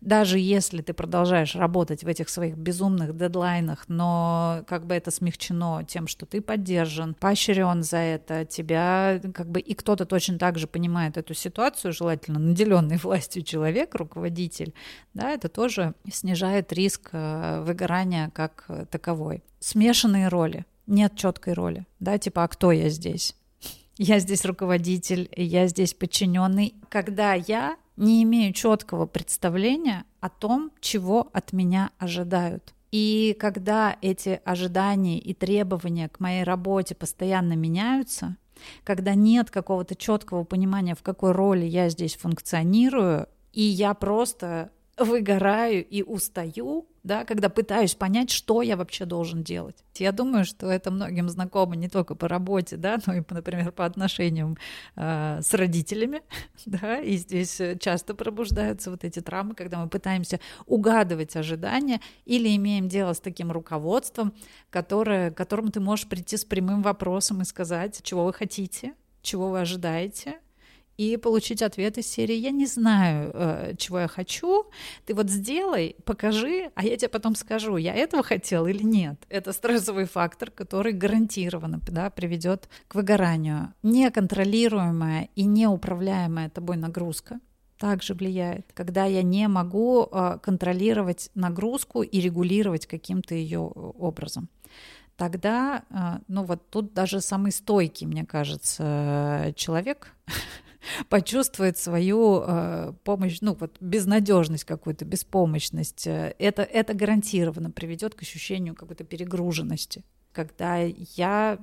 Даже если ты продолжаешь работать в этих своих безумных дедлайнах, но как бы это смягчено тем, что ты поддержан, поощрен за это, тебя как бы и кто-то точно так же понимает эту ситуацию, желательно наделенный (laughs) властью человек, руководитель, да, это тоже снижает риск э, выгорания как таковой. Смешанные роли, нет четкой роли, да, типа, а кто я здесь? (laughs) Я здесь руководитель, я здесь подчиненный. Когда я не имею четкого представления о том, чего от меня ожидают. И когда эти ожидания и требования к моей работе постоянно меняются, когда нет какого-то четкого понимания, в какой роли я здесь функционирую, и я просто выгораю и устаю, да, когда пытаюсь понять, что я вообще должен делать. Я думаю, что это многим знакомо не только по работе, да, но и, например, по отношениям э, с родителями, (laughs) да, и здесь часто пробуждаются вот эти травмы, когда мы пытаемся угадывать ожидания или имеем дело с таким руководством, которое, к которому ты можешь прийти с прямым вопросом и сказать, чего вы хотите, чего вы ожидаете, и получить ответ из серии «Я не знаю, э, чего я хочу, ты вот сделай, покажи, а я тебе потом скажу, я этого хотел или нет». Это стрессовый фактор, который гарантированно да, приведет к выгоранию. Неконтролируемая и неуправляемая тобой нагрузка также влияет, когда я не могу э, контролировать нагрузку и регулировать каким-то ее образом тогда, э, ну вот тут даже самый стойкий, мне кажется, человек (laughs) (laughs) почувствует свою э, помощь, ну вот безнадежность какую-то, беспомощность. Э, это, это гарантированно приведет к ощущению какой-то перегруженности, когда я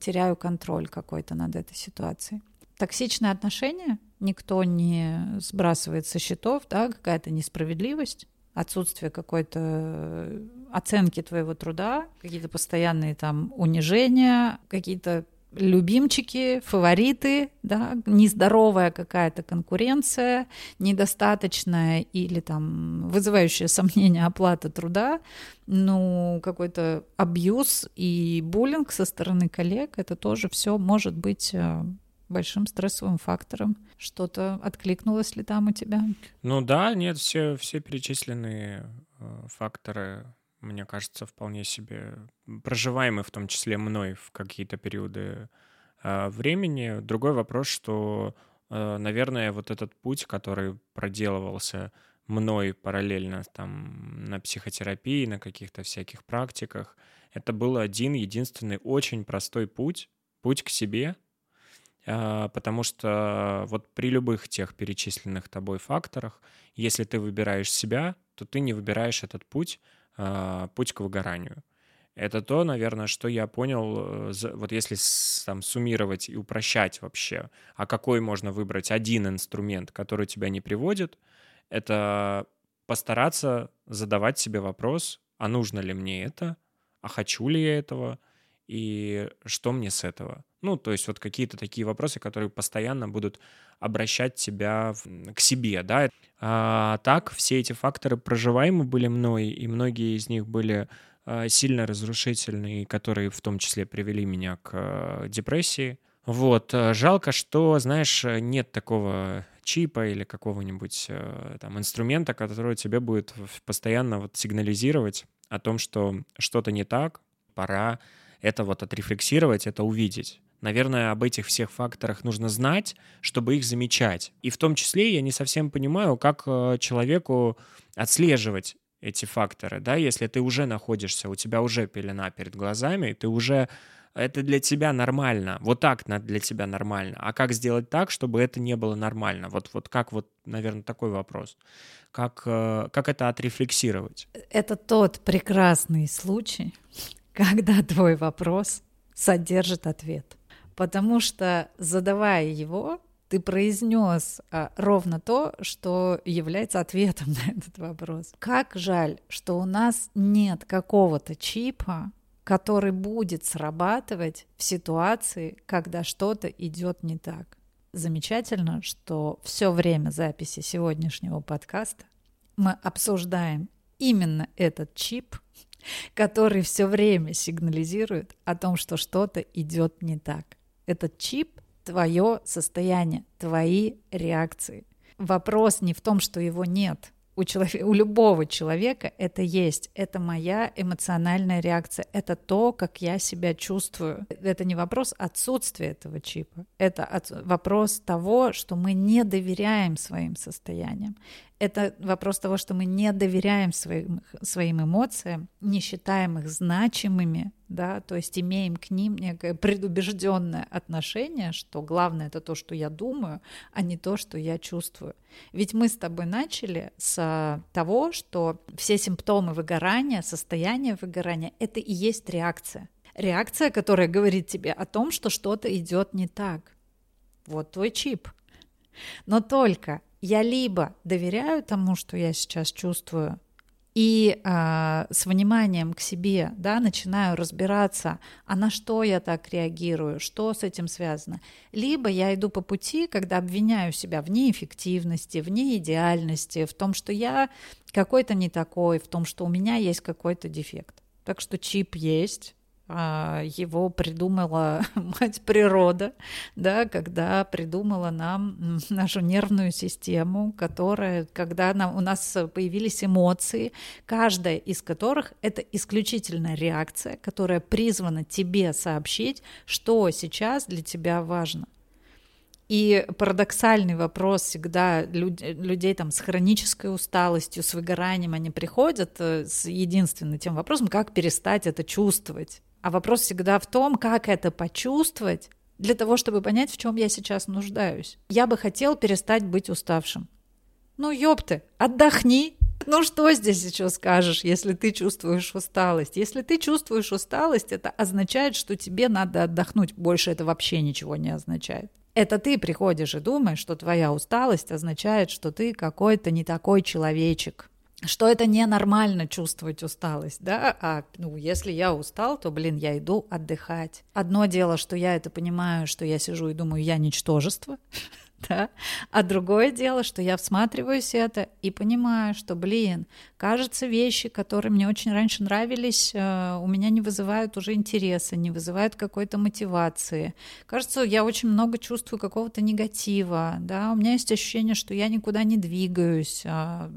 теряю контроль какой-то над этой ситуацией. Токсичные отношения никто не сбрасывает со счетов, да, какая-то несправедливость, отсутствие какой-то э, оценки твоего труда, какие-то постоянные там унижения, какие-то любимчики, фавориты, да, нездоровая какая-то конкуренция, недостаточная или там вызывающая сомнения оплата труда, ну, какой-то абьюз и буллинг со стороны коллег, это тоже все может быть э, большим стрессовым фактором. Что-то откликнулось ли там у тебя? Ну да, нет, все, все перечисленные э, факторы мне кажется, вполне себе проживаемый, в том числе мной, в какие-то периоды э, времени. Другой вопрос, что, э, наверное, вот этот путь, который проделывался мной параллельно там на психотерапии, на каких-то всяких практиках, это был один единственный очень простой путь, путь к себе, э, потому что вот при любых тех перечисленных тобой факторах, если ты выбираешь себя, то ты не выбираешь этот путь, путь к выгоранию. Это то, наверное, что я понял, э, вот если там суммировать и упрощать вообще, а какой можно выбрать один инструмент, который тебя не приводит, это постараться задавать себе вопрос, а нужно ли мне это, а хочу ли я этого, и что мне с этого. Ну, то есть вот какие-то такие вопросы, которые постоянно будут обращать тебя к себе, да. А, так, все эти факторы проживаемы были мной, и многие из них были а, сильно разрушительные, которые в том числе привели меня к депрессии. Вот, а, жалко, что, знаешь, нет такого чипа или какого-нибудь а, там инструмента, который тебе будет постоянно вот сигнализировать о том, что что-то не так, пора это вот отрефлексировать, это увидеть. Наверное, об этих всех факторах нужно знать, чтобы их замечать. И в том числе я не совсем понимаю, как э, человеку отслеживать эти факторы, да, если ты уже находишься, у тебя уже пелена перед глазами, ты уже это для тебя нормально, вот так для тебя нормально. А как сделать так, чтобы это не было нормально? Вот, вот как вот, наверное, такой вопрос. Как, э, как это отрефлексировать? Это тот прекрасный случай, когда (laughs) твой вопрос содержит ответ. Потому что, задавая его, ты произнес а, ровно то, что является ответом (laughs) на этот вопрос. Как жаль, что у нас нет какого-то чипа, который будет срабатывать в ситуации, когда что-то идет не так. Замечательно, что все время записи сегодняшнего подкаста мы обсуждаем именно этот чип, (laughs) который все время сигнализирует о том, что что-то идет не так. Этот чип — твое состояние, твои реакции. Вопрос не в том, что его нет — у, человека, у любого человека это есть. Это моя эмоциональная реакция. Это то, как я себя чувствую. Это не вопрос отсутствия этого чипа. Это от, вопрос того, что мы не доверяем своим состояниям. Это вопрос того, что мы не доверяем своим, своим эмоциям, не считаем их значимыми, да, то есть имеем к ним некое предубежденное отношение, что главное это то, что я думаю, а не то, что я чувствую. Ведь мы с тобой начали с того, что все симптомы выгорания, состояние выгорания — это и есть реакция. Реакция, которая говорит тебе о том, что что-то идет не так. Вот твой чип. Но только я либо доверяю тому, что я сейчас чувствую, и э, с вниманием к себе, да, начинаю разбираться, а на что я так реагирую, что с этим связано. Либо я иду по пути, когда обвиняю себя в неэффективности, в неидеальности, в том, что я какой-то не такой, в том, что у меня есть какой-то дефект. Так что чип есть, его придумала (laughs) мать природа, да, когда придумала нам нашу нервную систему, которая, когда нам, у нас появились эмоции, каждая из которых это исключительная реакция, которая призвана тебе сообщить, что сейчас для тебя важно. И парадоксальный вопрос всегда люд, людей там с хронической усталостью, с выгоранием, они приходят э, с единственным тем вопросом, как перестать это чувствовать. А вопрос всегда в том, как это почувствовать для того, чтобы понять, в чем я сейчас нуждаюсь. Я бы хотел перестать быть уставшим. Ну, ёпты, отдохни. Ну, что здесь еще скажешь, если ты чувствуешь усталость? Если ты чувствуешь усталость, это означает, что тебе надо отдохнуть. Больше это вообще ничего не означает. Это ты приходишь и думаешь, что твоя усталость означает, что ты какой-то не такой человечек что это ненормально чувствовать усталость, да, а ну, если я устал, то, блин, я иду отдыхать. Одно дело, что я это понимаю, что я сижу и думаю, я ничтожество, (laughs) да? А другое дело, что я всматриваюсь это и понимаю, что, блин, кажется, вещи, которые мне очень раньше нравились, э, у меня не вызывают уже интереса, не вызывают какой-то мотивации. Кажется, я очень много чувствую какого-то негатива, да, у меня есть ощущение, что я никуда не двигаюсь, а,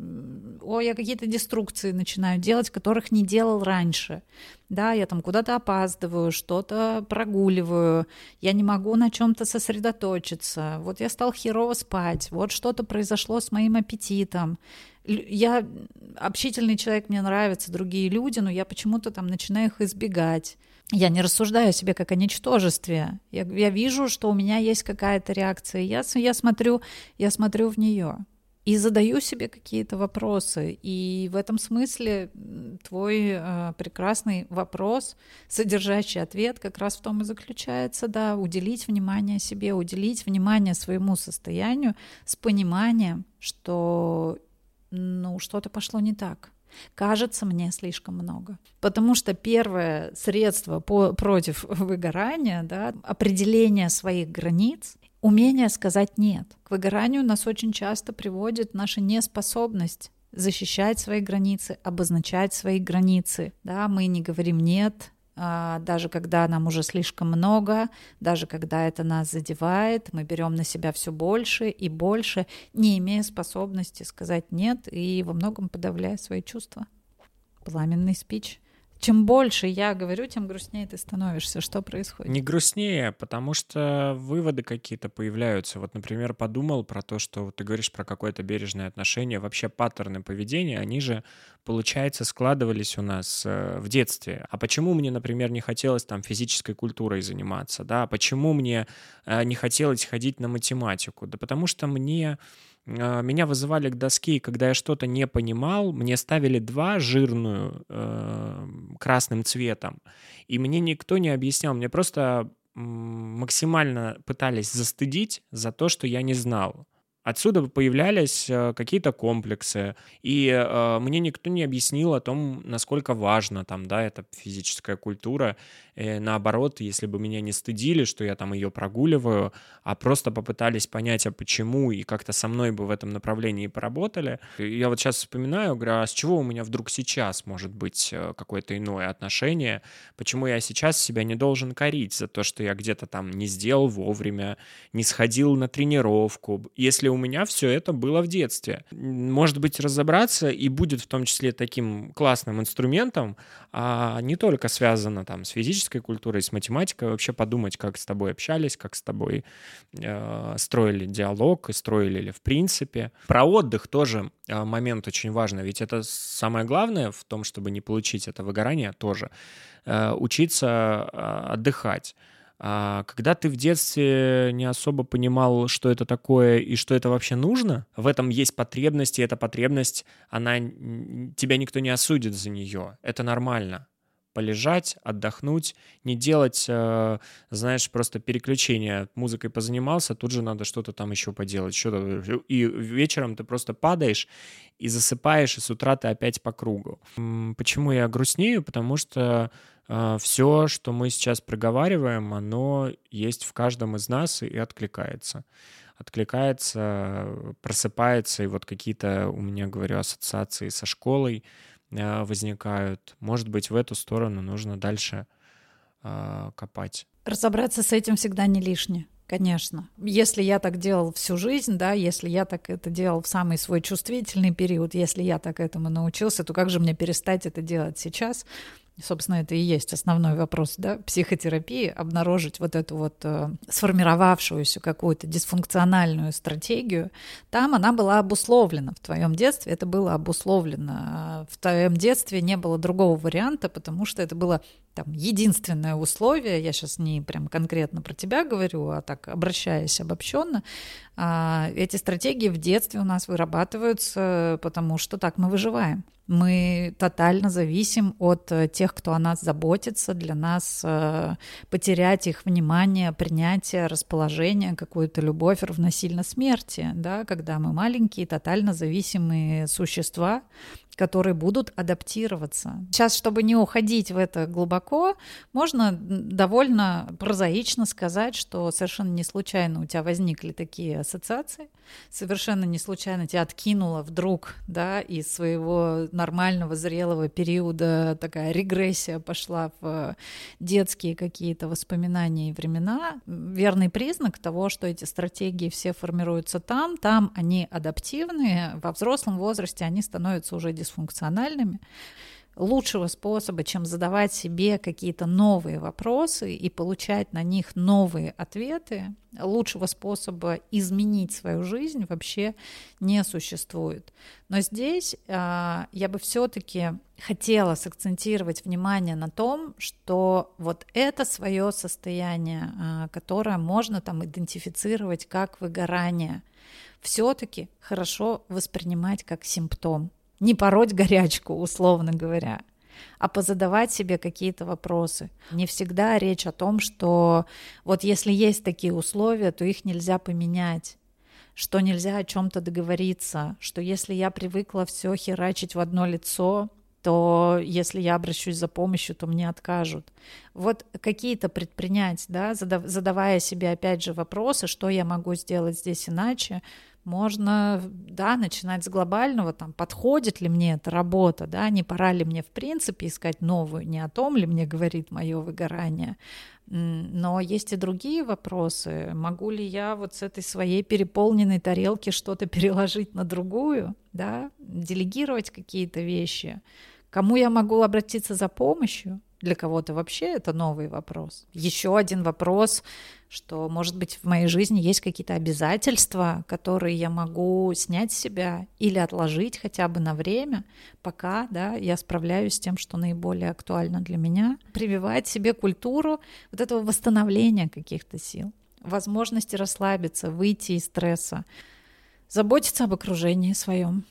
о, я какие-то деструкции начинаю делать, которых не делал раньше да, я там куда-то опаздываю, что-то прогуливаю, я не могу на чем-то сосредоточиться, вот я стал херово спать, вот что-то произошло с моим аппетитом. Я общительный человек, мне нравятся другие люди, но я почему-то там начинаю их избегать. Я не рассуждаю о себе как о ничтожестве. Я, я вижу, что у меня есть какая-то реакция. Я, я смотрю, я смотрю в нее и задаю себе какие-то вопросы. И в этом смысле твой э, прекрасный вопрос, содержащий ответ, как раз в том и заключается, да, уделить внимание себе, уделить внимание своему состоянию с пониманием, что ну, что-то пошло не так. Кажется мне слишком много. Потому что первое средство по, против (laughs) выгорания, да, определение своих границ, Умение сказать «нет». К выгоранию нас очень часто приводит наша неспособность защищать свои границы, обозначать свои границы. Да, мы не говорим «нет», даже когда нам уже слишком много, даже когда это нас задевает, мы берем на себя все больше и больше, не имея способности сказать «нет» и во многом подавляя свои чувства. Пламенный спич – чем больше я говорю, тем грустнее ты становишься. Что происходит? Не грустнее, потому что выводы какие-то появляются. Вот, например, подумал про то, что ты говоришь про какое-то бережное отношение. Вообще паттерны поведения, они же, получается, складывались у нас э, в детстве. А почему мне, например, не хотелось там физической культурой заниматься? Да? Почему мне э, не хотелось ходить на математику? Да потому что мне а, меня вызывали к доске, когда я что-то не понимал, мне ставили два жирную э, красным цветом, и мне никто не объяснял, мне просто максимально пытались застыдить за то, что я не знал. Отсюда появлялись э, какие-то комплексы, и э, мне никто не объяснил о том, насколько важно там, да, эта физическая культура. И наоборот, если бы меня не стыдили, что я там ее прогуливаю, а просто попытались понять, а почему, и как-то со мной бы в этом направлении поработали. Я вот сейчас вспоминаю, говорю, а с чего у меня вдруг сейчас может быть э, какое-то иное отношение? Почему я сейчас себя не должен корить за то, что я где-то там не сделал вовремя, не сходил на тренировку? Если у меня все это было в детстве. Может быть, разобраться и будет в том числе таким классным инструментом, а не только связано там с физической культурой, с математикой, вообще подумать, как с тобой общались, как с тобой э, строили диалог и строили ли в принципе. Про отдых тоже э, момент очень важный, ведь это самое главное в том, чтобы не получить это выгорание тоже, э, учиться э, отдыхать. А когда ты в детстве не особо понимал, что это такое и что это вообще нужно, в этом есть потребность, и эта потребность, она тебя никто не осудит за нее. Это нормально полежать, отдохнуть, не делать, э, знаешь, просто переключение. Музыкой позанимался, тут же надо что-то там еще поделать. Что-то... И вечером ты просто падаешь и засыпаешь, и с утра ты опять по кругу. Почему я грустнею? Потому что а, все, что мы сейчас проговариваем, оно есть в каждом из нас и откликается. Откликается, просыпается, и вот какие-то у меня, говорю, ассоциации со школой возникают. Может быть, в эту сторону нужно дальше а, копать. Разобраться с этим всегда не лишнее. Конечно. Если я так делал всю жизнь, да, если я так это делал в самый свой чувствительный период, если я так этому научился, то как же мне перестать это делать сейчас? Собственно, это и есть основной вопрос да, психотерапии, обнаружить вот эту вот э, сформировавшуюся какую-то дисфункциональную стратегию. Там она была обусловлена в твоем детстве, это было обусловлено. В твоем детстве не было другого варианта, потому что это было там единственное условие, я сейчас не прям конкретно про тебя говорю, а так обращаясь обобщенно, а, эти стратегии в детстве у нас вырабатываются, потому что так мы выживаем. Мы тотально зависим от э, тех, кто о нас заботится. Для нас э, потерять их внимание, принятие, расположение, какую-то любовь равносильно смерти. Да? Когда мы маленькие, тотально зависимые существа, которые будут адаптироваться. Сейчас, чтобы не уходить в это глубоко, можно довольно прозаично сказать, что совершенно не случайно у тебя возникли такие ассоциации, совершенно не случайно тебя откинуло вдруг да, из своего нормального зрелого периода такая регрессия пошла в детские какие-то воспоминания и времена. Верный признак того, что эти стратегии все формируются там, там они адаптивные, во взрослом возрасте они становятся уже дисфункциональными лучшего способа, чем задавать себе какие-то новые вопросы и получать на них новые ответы, лучшего способа изменить свою жизнь вообще не существует. Но здесь э, я бы все-таки хотела сакцентировать внимание на том, что вот это свое состояние, э, которое можно там идентифицировать как выгорание, все-таки хорошо воспринимать как симптом не пороть горячку, условно говоря, а позадавать себе какие-то вопросы. Не всегда речь о том, что вот если есть такие условия, то их нельзя поменять что нельзя о чем-то договориться, что если я привыкла все херачить в одно лицо, то если я обращусь за помощью, то мне откажут. Вот какие-то предпринять, да, задавая себе опять же вопросы, что я могу сделать здесь иначе, можно, да, начинать с глобального, там, подходит ли мне эта работа, да, не пора ли мне, в принципе, искать новую, не о том ли мне говорит мое выгорание, но есть и другие вопросы. Могу ли я вот с этой своей переполненной тарелки что-то переложить на другую, да, делегировать какие-то вещи? Кому я могу обратиться за помощью? Для кого-то вообще это новый вопрос. Еще один вопрос, что, может быть, в моей жизни есть какие-то обязательства, которые я могу снять с себя или отложить хотя бы на время, пока да, я справляюсь с тем, что наиболее актуально для меня. Прививать себе культуру вот этого восстановления каких-то сил, возможности расслабиться, выйти из стресса, заботиться об окружении своем.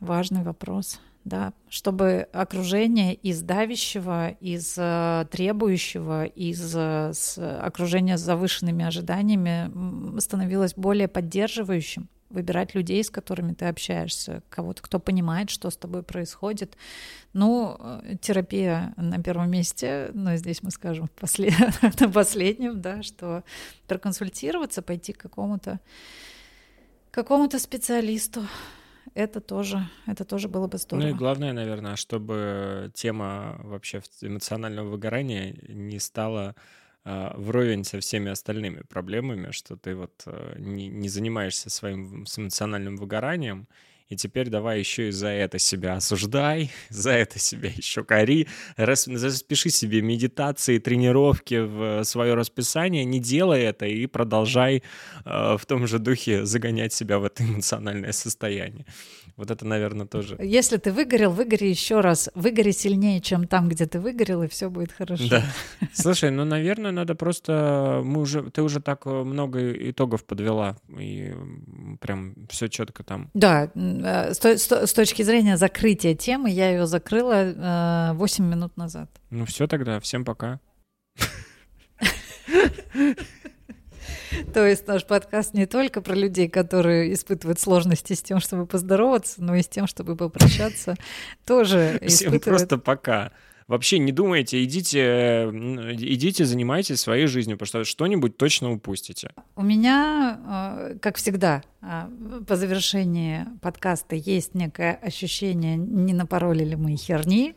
Важный вопрос да, чтобы окружение из давящего, из э, требующего, из э, окружения с завышенными ожиданиями становилось более поддерживающим. Выбирать людей, с которыми ты общаешься, кого-то, кто понимает, что с тобой происходит. Ну, э, терапия на первом месте, но здесь мы скажем послед... (laughs) на последнем, да, что проконсультироваться, пойти к какому-то какому-то специалисту, это тоже, это тоже было бы здорово. Ну и главное, наверное, чтобы тема вообще эмоционального выгорания не стала э, вровень со всеми остальными проблемами, что ты вот э, не, не занимаешься своим с эмоциональным выгоранием, и теперь давай еще и за это себя осуждай, (laughs) за это себя еще кори, Рас, запиши себе медитации, тренировки в свое расписание, не делай это и продолжай э, в том же духе загонять себя в это эмоциональное состояние. Вот это, наверное, тоже. Если ты выгорел, выгори еще раз. Выгори сильнее, чем там, где ты выгорел, и все будет хорошо. Да. (laughs) Слушай, ну, наверное, надо просто... Мы уже... Ты уже так э, много итогов подвела, и прям все четко там. Да, э, с, с, с точки зрения закрытия темы, я ее закрыла э, 8 минут назад. Ну все тогда, всем пока. (laughs) (laughs) То есть наш подкаст не только про людей, которые испытывают сложности с тем, чтобы поздороваться, но и с тем, чтобы попрощаться, тоже Всем просто пока. Вообще не думайте, идите, идите, занимайтесь своей жизнью, потому что что-нибудь точно упустите. У меня, а, как всегда, а, по завершении подкаста есть некое ощущение, не напороли ли мы херни,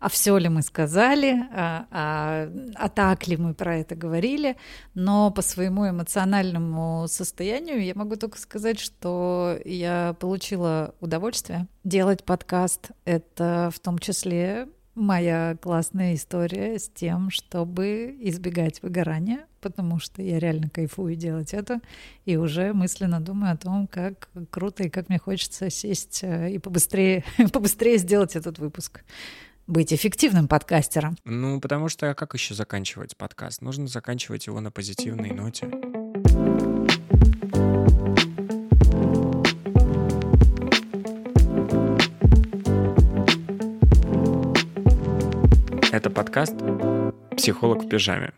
а все ли мы сказали, а, а, а так ли мы про это говорили, но по своему эмоциональному состоянию я могу только сказать, что я получила удовольствие. Делать подкаст — это в том числе моя классная история с тем, чтобы избегать выгорания, потому что я реально кайфую делать это, и уже мысленно думаю о том, как круто и как мне хочется сесть э, и побыстрее, (laughs) побыстрее сделать этот выпуск быть эффективным подкастером. Ну, потому что как еще заканчивать подкаст? Нужно заканчивать его на позитивной ноте. Это подкаст «Психолог в пижаме».